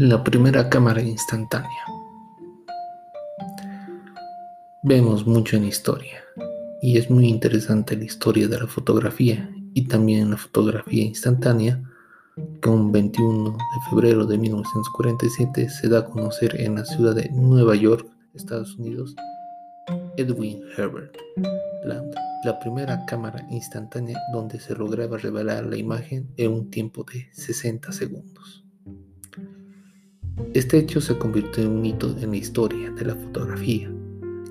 La primera cámara instantánea. Vemos mucho en historia y es muy interesante la historia de la fotografía y también la fotografía instantánea que un 21 de febrero de 1947 se da a conocer en la ciudad de Nueva York, Estados Unidos, Edwin Herbert Land, la primera cámara instantánea donde se lograba revelar la imagen en un tiempo de 60 segundos. Este hecho se convirtió en un hito en la historia de la fotografía,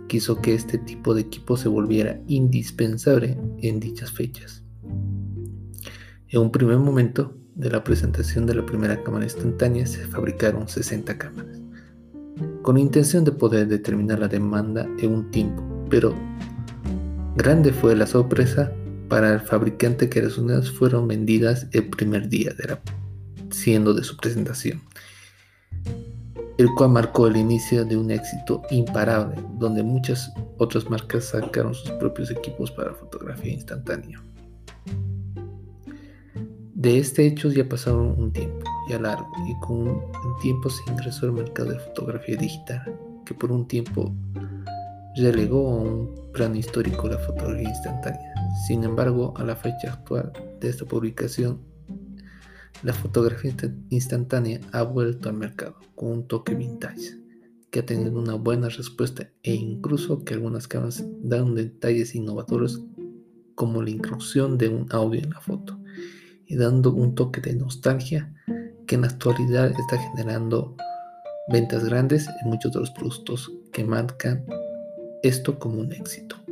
que hizo que este tipo de equipo se volviera indispensable en dichas fechas. En un primer momento de la presentación de la primera cámara instantánea se fabricaron 60 cámaras, con intención de poder determinar la demanda en un tiempo, pero grande fue la sorpresa para el fabricante que las unidades fueron vendidas el primer día de la siendo de su presentación el cual marcó el inicio de un éxito imparable, donde muchas otras marcas sacaron sus propios equipos para fotografía instantánea. De este hecho ya pasaron un tiempo, ya largo, y con un tiempo se ingresó al mercado de fotografía digital, que por un tiempo relegó a un plano histórico la fotografía instantánea. Sin embargo, a la fecha actual de esta publicación, la fotografía instantánea ha vuelto al mercado con un toque vintage que ha tenido una buena respuesta e incluso que algunas cámaras dan detalles innovadores como la inclusión de un audio en la foto y dando un toque de nostalgia que en la actualidad está generando ventas grandes en muchos de los productos que marcan esto como un éxito.